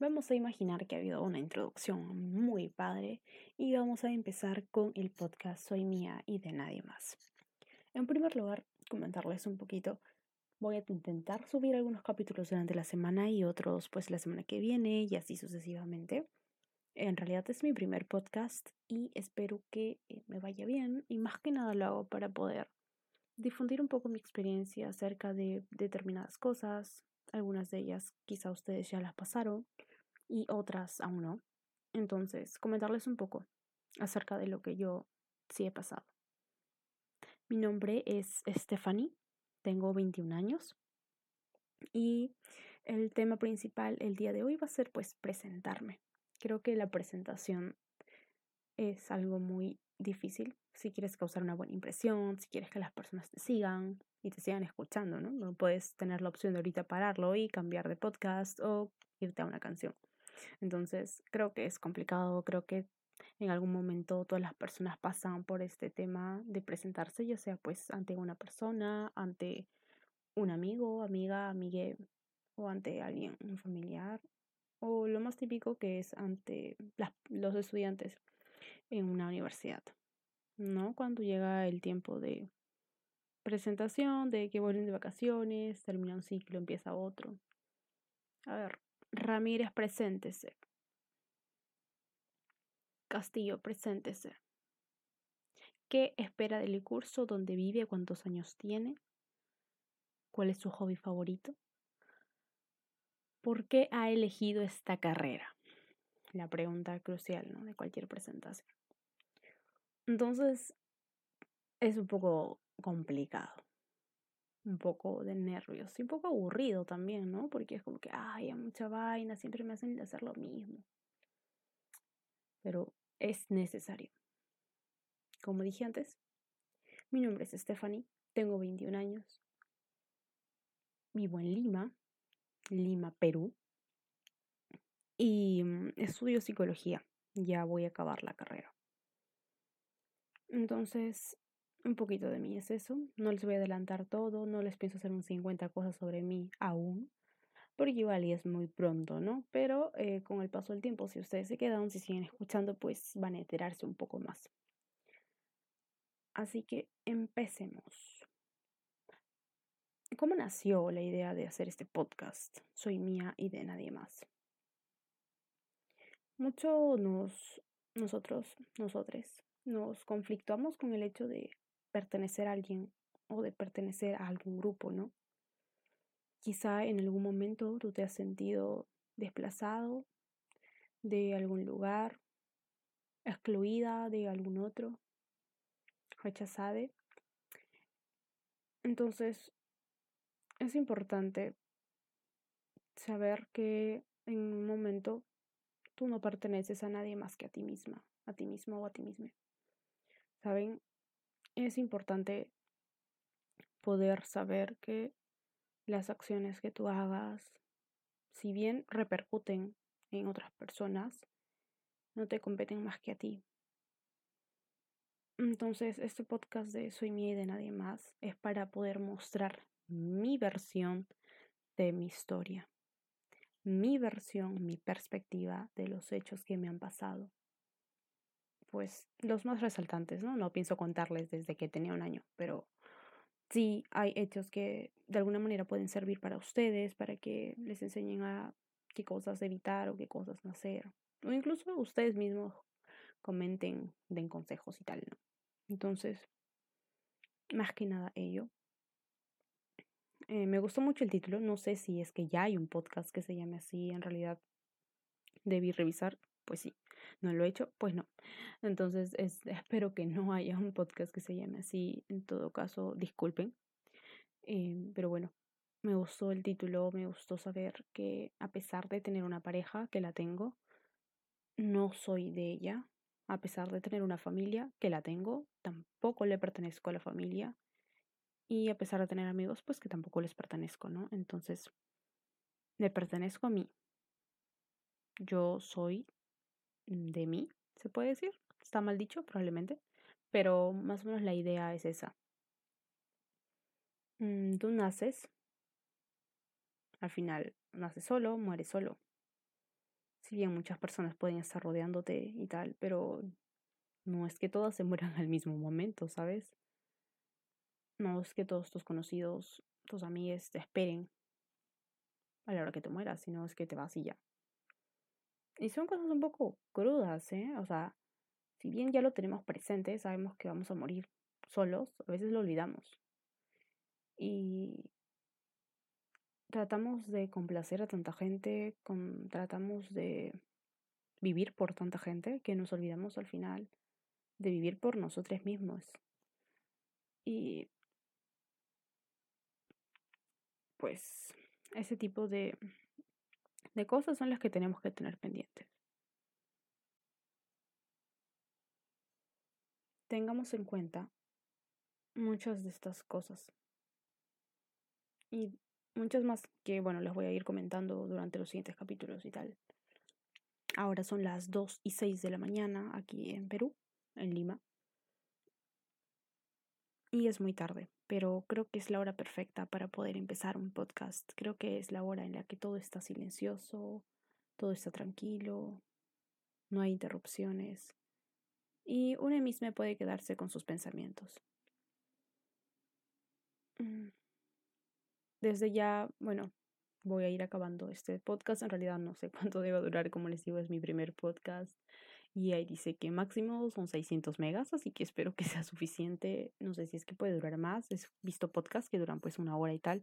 Vamos a imaginar que ha habido una introducción muy padre y vamos a empezar con el podcast Soy mía y de nadie más. En primer lugar, comentarles un poquito. Voy a intentar subir algunos capítulos durante la semana y otros pues la semana que viene y así sucesivamente. En realidad es mi primer podcast y espero que eh, me vaya bien y más que nada lo hago para poder difundir un poco mi experiencia acerca de determinadas cosas, algunas de ellas quizá ustedes ya las pasaron y otras aún no. Entonces, comentarles un poco acerca de lo que yo sí he pasado. Mi nombre es Stephanie, tengo 21 años y el tema principal el día de hoy va a ser pues presentarme. Creo que la presentación es algo muy difícil si quieres causar una buena impresión, si quieres que las personas te sigan y te sigan escuchando, ¿no? No puedes tener la opción de ahorita pararlo y cambiar de podcast o irte a una canción. Entonces, creo que es complicado, creo que en algún momento todas las personas pasan por este tema de presentarse, ya sea pues ante una persona, ante un amigo, amiga, amigue o ante alguien, un familiar, o lo más típico que es ante los estudiantes en una universidad, ¿no? Cuando llega el tiempo de presentación, de que vuelven de vacaciones, termina un ciclo, empieza otro. A ver, Ramírez, preséntese. Castillo, preséntese. ¿Qué espera del curso? ¿Dónde vive? ¿Cuántos años tiene? ¿Cuál es su hobby favorito? ¿Por qué ha elegido esta carrera? La pregunta crucial ¿no? de cualquier presentación. Entonces, es un poco complicado. Un poco de nervios y un poco aburrido también, ¿no? Porque es como que, ay, hay mucha vaina, siempre me hacen hacer lo mismo. Pero es necesario. Como dije antes, mi nombre es Stephanie, tengo 21 años, vivo en Lima, Lima, Perú, y mm, estudio psicología. Ya voy a acabar la carrera. Entonces, un poquito de mí es eso. No les voy a adelantar todo, no les pienso hacer un 50 cosas sobre mí aún, porque igual y es muy pronto, ¿no? Pero eh, con el paso del tiempo, si ustedes se quedan, si siguen escuchando, pues van a enterarse un poco más. Así que empecemos. ¿Cómo nació la idea de hacer este podcast? Soy mía y de nadie más. Mucho nos, nosotros, nosotros, nos conflictuamos con el hecho de pertenecer a alguien o de pertenecer a algún grupo, ¿no? Quizá en algún momento tú te has sentido desplazado de algún lugar, excluida de algún otro, rechazada. Entonces, es importante saber que en un momento tú no perteneces a nadie más que a ti misma, a ti mismo o a ti misma. ¿Saben? Es importante poder saber que las acciones que tú hagas, si bien repercuten en otras personas, no te competen más que a ti. Entonces, este podcast de Soy mía y de nadie más es para poder mostrar mi versión de mi historia, mi versión, mi perspectiva de los hechos que me han pasado. Pues los más resaltantes, ¿no? No pienso contarles desde que tenía un año, pero sí hay hechos que de alguna manera pueden servir para ustedes, para que les enseñen a qué cosas evitar o qué cosas no hacer. O incluso ustedes mismos comenten, den consejos y tal, ¿no? Entonces, más que nada ello. Eh, me gustó mucho el título, no sé si es que ya hay un podcast que se llame así, en realidad debí revisar, pues sí, no lo he hecho, pues no. Entonces espero que no haya un podcast que se llame así, en todo caso, disculpen. Eh, pero bueno, me gustó el título, me gustó saber que a pesar de tener una pareja, que la tengo, no soy de ella. A pesar de tener una familia, que la tengo, tampoco le pertenezco a la familia y a pesar de tener amigos, pues que tampoco les pertenezco, ¿no? Entonces, le pertenezco a mí. Yo soy de mí, se puede decir. Está mal dicho, probablemente, pero más o menos la idea es esa. Mm, tú naces, al final naces solo, mueres solo. Si bien muchas personas pueden estar rodeándote y tal, pero no es que todas se mueran al mismo momento, ¿sabes? No es que todos tus conocidos, tus amigos te esperen a la hora que te mueras, sino es que te vas y ya. Y son cosas un poco crudas, ¿eh? O sea, si bien ya lo tenemos presente, sabemos que vamos a morir solos, a veces lo olvidamos. Y tratamos de complacer a tanta gente, con, tratamos de vivir por tanta gente que nos olvidamos al final de vivir por nosotros mismos. Y pues ese tipo de, de cosas son las que tenemos que tener pendientes. Tengamos en cuenta muchas de estas cosas. Y muchas más que, bueno, les voy a ir comentando durante los siguientes capítulos y tal. Ahora son las 2 y 6 de la mañana aquí en Perú, en Lima. Y es muy tarde, pero creo que es la hora perfecta para poder empezar un podcast. Creo que es la hora en la que todo está silencioso, todo está tranquilo, no hay interrupciones. Y una misma puede quedarse con sus pensamientos. Mm desde ya, bueno, voy a ir acabando este podcast. En realidad no sé cuánto debe durar, como les digo, es mi primer podcast. Y ahí dice que máximo son 600 megas, así que espero que sea suficiente. No sé si es que puede durar más. He visto podcasts que duran pues una hora y tal,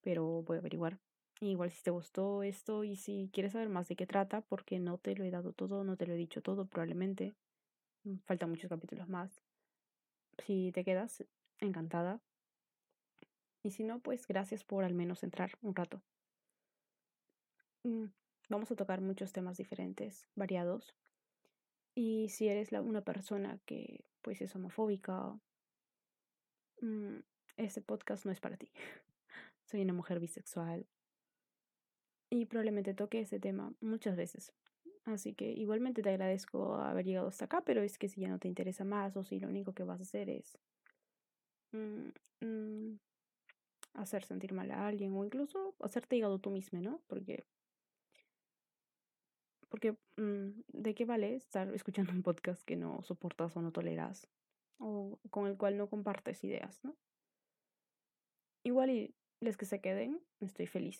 pero voy a averiguar. Igual si te gustó esto y si quieres saber más de qué trata, porque no te lo he dado todo, no te lo he dicho todo, probablemente. Mm, faltan muchos capítulos más. Si te quedas, encantada. Y si no, pues gracias por al menos entrar un rato. Mm, vamos a tocar muchos temas diferentes, variados. Y si eres la, una persona que pues es homofóbica, mm, este podcast no es para ti. Soy una mujer bisexual. Y probablemente toque ese tema muchas veces. Así que igualmente te agradezco haber llegado hasta acá, pero es que si ya no te interesa más o si lo único que vas a hacer es mm, hacer sentir mal a alguien o incluso hacerte hígado tú mismo, ¿no? Porque, porque mm, ¿de qué vale estar escuchando un podcast que no soportas o no toleras o con el cual no compartes ideas, ¿no? Igual y les que se queden, estoy feliz.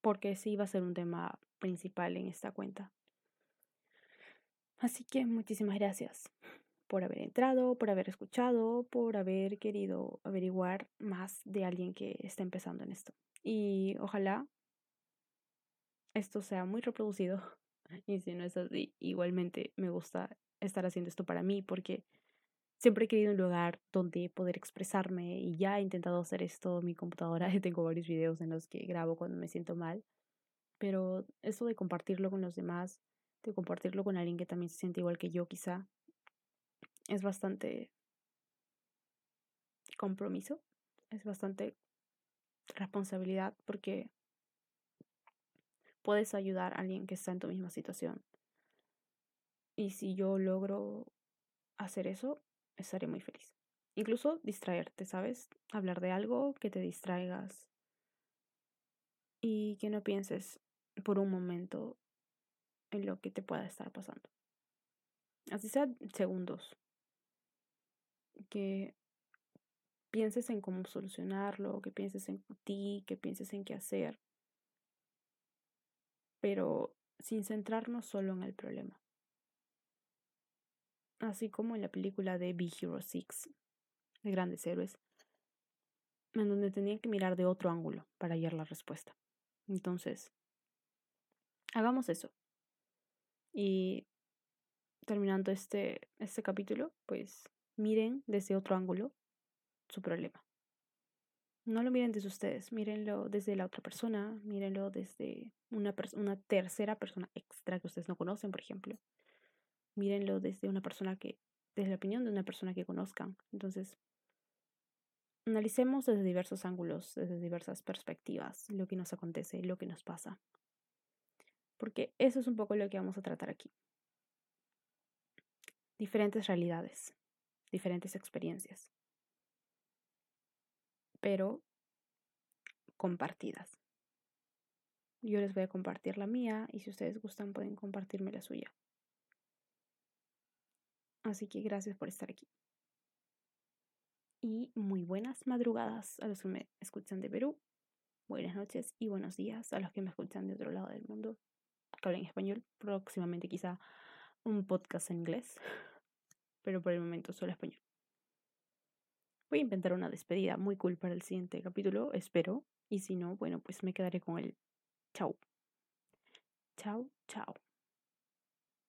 Porque sí va a ser un tema principal en esta cuenta. Así que muchísimas gracias por haber entrado, por haber escuchado, por haber querido averiguar más de alguien que está empezando en esto. Y ojalá esto sea muy reproducido. Y si no es así, igualmente me gusta estar haciendo esto para mí porque siempre he querido un lugar donde poder expresarme y ya he intentado hacer esto en mi computadora. Tengo varios videos en los que grabo cuando me siento mal. Pero eso de compartirlo con los demás, de compartirlo con alguien que también se siente igual que yo quizá, es bastante compromiso, es bastante responsabilidad porque puedes ayudar a alguien que está en tu misma situación. Y si yo logro hacer eso, estaré muy feliz. Incluso distraerte, ¿sabes? Hablar de algo que te distraigas y que no pienses por un momento en lo que te pueda estar pasando. Así sea segundos, que pienses en cómo solucionarlo, que pienses en ti, que pienses en qué hacer, pero sin centrarnos solo en el problema. Así como en la película de Big Hero 6, de Grandes Héroes, en donde tenía que mirar de otro ángulo para hallar la respuesta. Entonces, hagamos eso. Y terminando este, este capítulo, pues miren desde otro ángulo su problema. No lo miren desde ustedes, mírenlo desde la otra persona, mírenlo desde una, una tercera persona extra que ustedes no conocen, por ejemplo. Mírenlo desde una persona que, desde la opinión de una persona que conozcan. Entonces, analicemos desde diversos ángulos, desde diversas perspectivas, lo que nos acontece, lo que nos pasa. Porque eso es un poco lo que vamos a tratar aquí. Diferentes realidades, diferentes experiencias, pero compartidas. Yo les voy a compartir la mía y si ustedes gustan pueden compartirme la suya. Así que gracias por estar aquí. Y muy buenas madrugadas a los que me escuchan de Perú. Buenas noches y buenos días a los que me escuchan de otro lado del mundo que hablan español. Próximamente quizá un podcast en inglés. Pero por el momento solo español. Voy a inventar una despedida muy cool para el siguiente capítulo, espero. Y si no, bueno, pues me quedaré con el chau. Chau, chau.